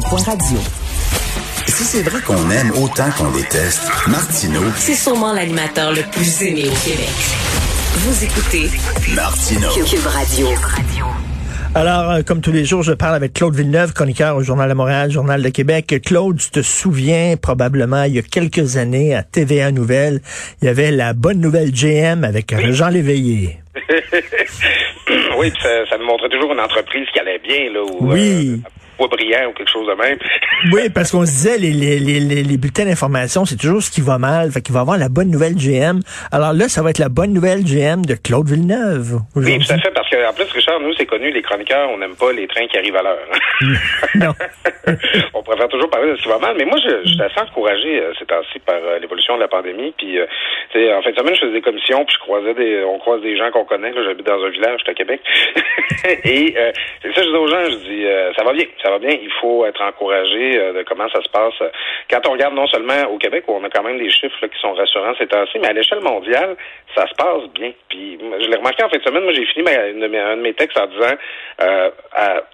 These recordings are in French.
cube.radio. Si c'est vrai qu'on aime autant qu'on déteste, Martineau. C'est sûrement l'animateur le plus aimé au Québec. Vous écoutez Martineau. Cube Radio. Alors, euh, comme tous les jours, je parle avec Claude Villeneuve, chroniqueur au Journal de Montréal, Journal de Québec. Claude, tu te souviens probablement, il y a quelques années, à TVA Nouvelle, il y avait la bonne nouvelle GM avec Jean Léveillé. oui, ça, ça nous montrait toujours une entreprise qui allait bien, là. Où, oui. Euh, brillant ou quelque chose de même. oui, parce qu'on se disait, les, les, les, les bulletins d'information, c'est toujours ce qui va mal. Fait qu'il va avoir la bonne nouvelle GM. Alors là, ça va être la bonne nouvelle GM de Claude Villeneuve. Oui, tout à fait, parce qu'en plus, Richard, nous, c'est connu, les chroniqueurs, on n'aime pas les trains qui arrivent à l'heure. non. on préfère toujours parler de ce qui va mal. Mais moi, je, je suis assez encouragé euh, ces temps-ci par euh, l'évolution de la pandémie. Puis, euh, en fin de semaine, je faisais des commissions, puis je croisais des, on croise des gens qu'on connaît. J'habite dans un village, j'étais à Québec. Et euh, c'est ça, je dis aux gens, je dis, ça va bien, ça va bien. Il faut être encouragé euh, de comment ça se passe. Quand on regarde non seulement au Québec, où on a quand même des chiffres qui sont rassurants ces temps-ci, mais à l'échelle mondiale, ça se passe bien. Puis, je l'ai remarqué en fin de semaine, moi, j'ai fini ma, de mes, un de mes textes en disant, euh,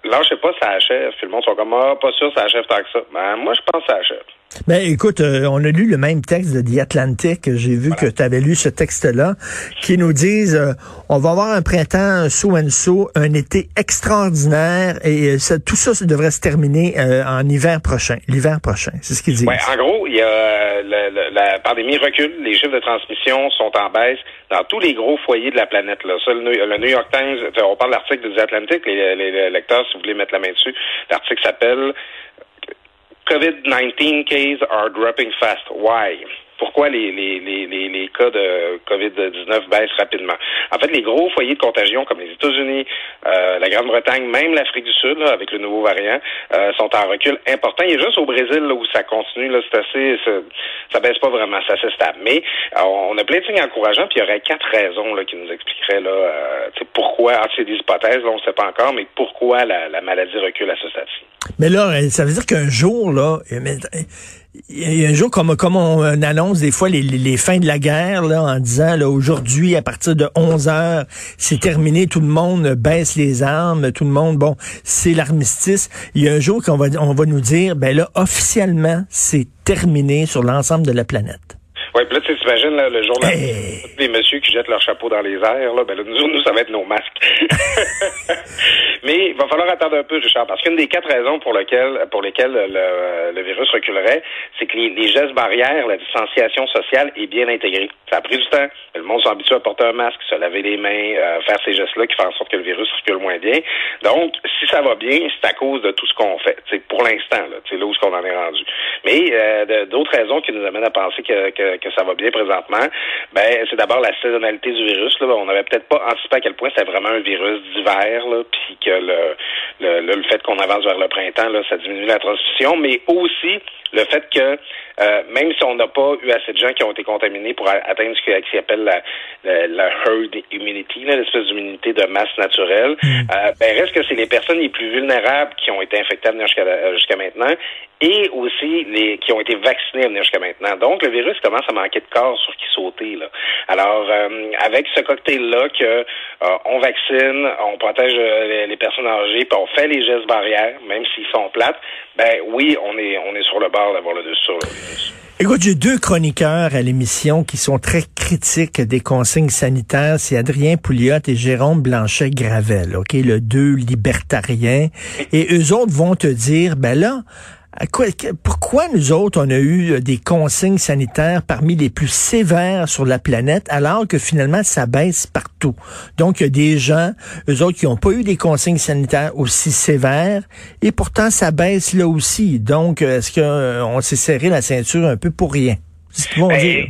lâchez pas, ça achève. Puis le monde sont comme, ah, pas sûr, ça achève tant que ça. Ben, moi, je pense que ça achève. Ben, écoute, euh, on a lu le même texte de The Atlantic. J'ai vu que tu avais lu ce texte-là, qui nous disent euh, on va avoir un printemps so and so, un été extraordinaire, et euh, ça, tout ça, ça devrait se terminer en hiver prochain, l'hiver prochain. C'est ce qu'ils disent. Ouais, en gros, il y a la, la, la, pandémie recule, les chiffres de transmission sont en baisse dans tous les gros foyers de la planète. Là. Ça, le, le New York Times, on parle de l'article de The Atlantic, les, les, les lecteurs, si vous voulez mettre la main dessus, l'article s'appelle COVID-19 cases are dropping fast. Why? Pourquoi les, les, les, les, cas de COVID-19 baissent rapidement? En fait, les gros foyers de contagion comme les États-Unis, euh, la Grande-Bretagne, même l'Afrique du Sud, là, avec le nouveau variant, euh, sont en recul important. A juste au Brésil là, où ça continue, là, c'est assez, ça, baisse pas vraiment, c'est stable. Mais euh, on a plein de signes encourageants, puis il y aurait quatre raisons là, qui nous expliqueraient là, euh, pourquoi, ah, c'est des hypothèses, là, on ne sait pas encore, mais pourquoi la, la maladie recule à ce stade-ci. Mais là, ça veut dire qu'un jour, là, il y a un jour, comme, comme on annonce des fois les, les, fins de la guerre, là, en disant, là, aujourd'hui, à partir de 11 heures, c'est terminé, tout le monde baisse les armes, tout le monde, bon, c'est l'armistice. Il y a un jour qu'on va, on va nous dire, ben là, officiellement, c'est terminé sur l'ensemble de la planète. Oui, puis là, tu t'imagines, là, le jour là, des messieurs qui jettent leur chapeau dans les airs, là, ben là, nous, nous, ça va être nos masques. Mais il va falloir attendre un peu, Richard, parce qu'une des quatre raisons pour lesquelles, pour lesquelles le, le virus reculerait, c'est que les, les, gestes barrières, la distanciation sociale est bien intégrée. Ça a pris du temps. Le monde s'habitue à porter un masque, se laver les mains, euh, faire ces gestes-là qui font en sorte que le virus recule moins bien. Donc, si ça va bien, c'est à cause de tout ce qu'on fait. C'est pour l'instant, là, c'est là où ce qu'on en est rendu. Mais euh, d'autres raisons qui nous amènent à penser que, que que ça va bien présentement, ben c'est d'abord la saisonnalité du virus. Là. On n'avait peut-être pas anticipé à quel point c'était vraiment un virus d'hiver, puis que le, fait qu'on avance vers le printemps, là, ça diminue la transmission, mais aussi le fait que euh, même si on n'a pas eu assez de gens qui ont été contaminés pour atteindre ce qui s'appelle la, la, la, herd immunity, l'espèce d'immunité de masse naturelle, mm. euh, ben reste que c'est les personnes les plus vulnérables qui ont été infectées jusqu'à jusqu'à maintenant et aussi les qui ont été vaccinés à venir jusqu'à maintenant. Donc, le virus commence à manquer de corps sur qui sauter. Là. Alors, euh, avec ce cocktail-là que euh, on vaccine, on protège euh, les, personnes âgées, puis on fait les gestes barrières, même s'ils sont plates, ben oui, on est on est sur le bord d'avoir le dessus sur le virus. Écoute, j'ai deux chroniqueurs à l'émission qui sont très critiques des consignes sanitaires. C'est Adrien Pouliot et Jérôme Blanchet-Gravel, OK? Le deux libertariens. Et eux autres vont te dire, ben là, pourquoi nous autres, on a eu euh, des consignes sanitaires parmi les plus sévères sur la planète, alors que finalement, ça baisse partout? Donc, il y a des gens, eux autres, qui n'ont pas eu des consignes sanitaires aussi sévères, et pourtant, ça baisse là aussi. Donc, est-ce qu'on euh, s'est serré la ceinture un peu pour rien? C'est ce qu'ils vont ben, dire.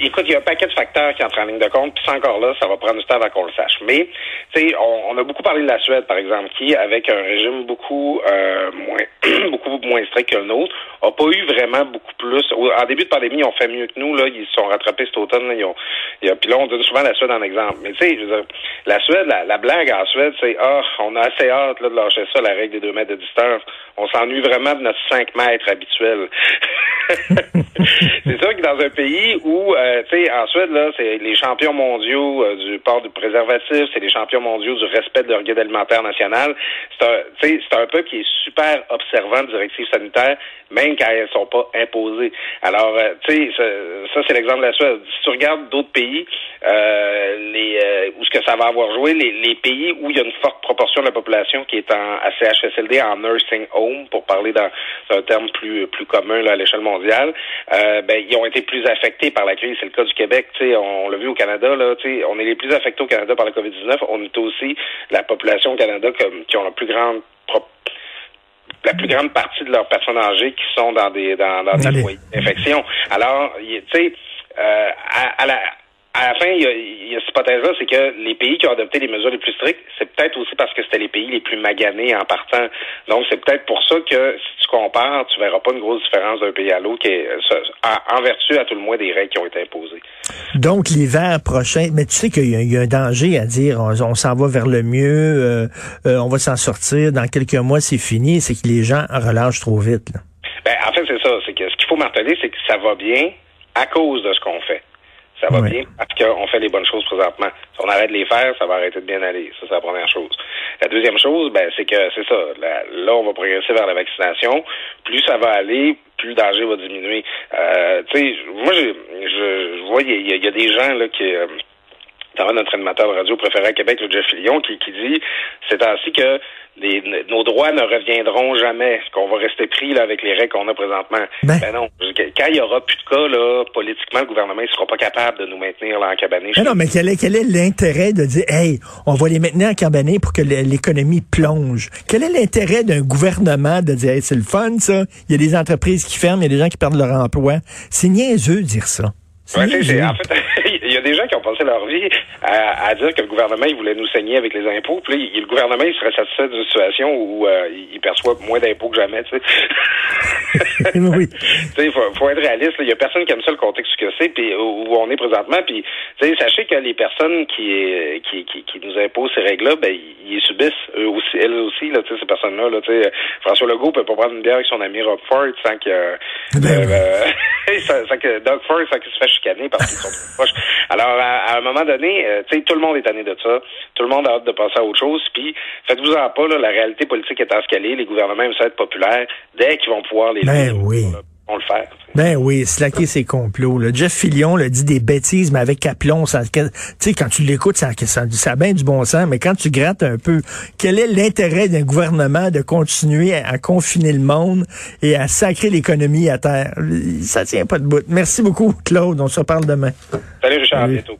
Écoute, il y a un paquet de facteurs qui entrent en ligne de compte, puis encore là, ça va prendre du temps avant qu'on le sache. Mais, tu sais, on, on, a beaucoup parlé de la Suède, par exemple, qui, avec un régime beaucoup euh, moins beaucoup moins strict que le nôtre, a pas eu vraiment beaucoup plus. En début de pandémie, ils ont fait mieux que nous, là. Ils se sont rattrapés cet automne. Là, ils ont, puis là, on donne souvent la Suède en exemple. Mais tu sais, la Suède, la, blague en Suède, c'est ah, on a assez hâte là, de lâcher ça, la règle des deux mètres de distance. On s'ennuie vraiment de notre 5 mètres habituel. c'est ça que dans un pays où, euh, tu sais, ensuite, là, c'est les champions mondiaux euh, du port du préservatif, c'est les champions mondiaux du respect de leur guide alimentaire national. C'est un, c'est un peuple qui est super observant de directives sanitaires, même quand elles sont pas imposées. Alors, euh, tu sais, ça, c'est l'exemple de la Suède. Si tu regardes d'autres pays, les où ce que ça va avoir joué, les, pays où il y a une forte proportion de la population qui est en à CHSLD, en nursing home, pour parler dans un terme plus plus commun là, à l'échelle mondiale, euh, ben, ils ont été plus affectés par la crise. C'est le cas du Québec. On, on l'a vu au Canada. Là, on est les plus affectés au Canada par la COVID-19. On est aussi la population au Canada comme, qui ont la plus grande la plus grande partie de leurs personnes âgées qui sont dans des dans, dans des foyers d'infection. Alors, tu sais, euh, à, à la à la fin, il y a, il y a cette hypothèse-là, c'est que les pays qui ont adopté les mesures les plus strictes, c'est peut-être aussi parce que c'était les pays les plus maganés en partant. Donc, c'est peut-être pour ça que si tu compares, tu verras pas une grosse différence d'un pays à l'autre, en, vertu à tout le moins des règles qui ont été imposées. Donc, l'hiver prochain, mais tu sais qu'il y, a un danger à dire, on, s'en va vers le mieux, euh, euh, on va s'en sortir, dans quelques mois, c'est fini, c'est que les gens relâchent trop vite. Ben, en fait, c'est ça. C'est que ce qu'il faut marteler, c'est que ça va bien à cause de ce qu'on fait ça va bien parce qu'on fait les bonnes choses présentement. Si on arrête de les faire, ça va arrêter de bien aller. Ça, c'est la première chose. La deuxième chose, ben, c'est que c'est ça. Là, on va progresser vers la vaccination. Plus ça va aller, plus le danger va diminuer. Euh, tu sais, moi, je, je, vois, il y, a des gens là qui euh, notre animateur de radio préféré à Québec, le Jeff Fillion, qui, qui dit c'est ainsi que nos droits ne reviendront jamais, qu'on va rester pris là, avec les règles qu'on a présentement? Ben, ben non. Quand il y aura plus de cas, là, politiquement, le gouvernement ne sera pas capable de nous maintenir là, en cabané. non, mais quel est, quel est l'intérêt de dire Hey, on va les maintenir en cabané pour que l'économie plonge? Quel est l'intérêt d'un gouvernement de dire hey, c'est le fun, ça? Il y a des entreprises qui ferment, il y a des gens qui perdent leur emploi. C'est niaiseux de dire ça. Ouais, en fait, il y a des gens qui ont passé leur vie à, dire que le gouvernement il voulait nous saigner avec les impôts. Puis là, le gouvernement il serait satisfait d'une situation où euh, il perçoit moins d'impôts que jamais. Tu sais, oui. tu faut, faut être réaliste. Il y a personne qui aime ça le contexte que c'est, puis où on est présentement. Puis, tu sais, sachez que les personnes qui, qui, qui, qui nous imposent ces règles-là, ben ils subissent eux aussi, elles aussi. Là, tu sais, ces personnes-là. Là, tu sais, François Legault peut pas prendre une bière avec son ami Rockford sans que, ben euh, sans, que Doug Ford sans qu'il se fasse chicaner parce qu'ils sont proches. Alors, à, un moment donné, euh, tu sais, tout le monde est tanné de ça. Tout le monde a hâte de passer à autre chose. Puis, faites-vous en pas, là, la réalité politique est ce qu'elle est. Les gouvernements aiment ça être populaires. Dès qu'ils vont pouvoir les... Ben oui. On le faire. Ben oui, slacker ses complots. Là. Jeff Fillion le dit des bêtises, mais avec aplomb. Tu sais, quand tu l'écoutes, ça, ça, ça a bien du bon sens, mais quand tu grattes un peu, quel est l'intérêt d'un gouvernement de continuer à, confiner le monde et à sacrer l'économie à terre? Ça tient pas de bout. Merci beaucoup, Claude. On se reparle demain. Salut, Richard. À bientôt.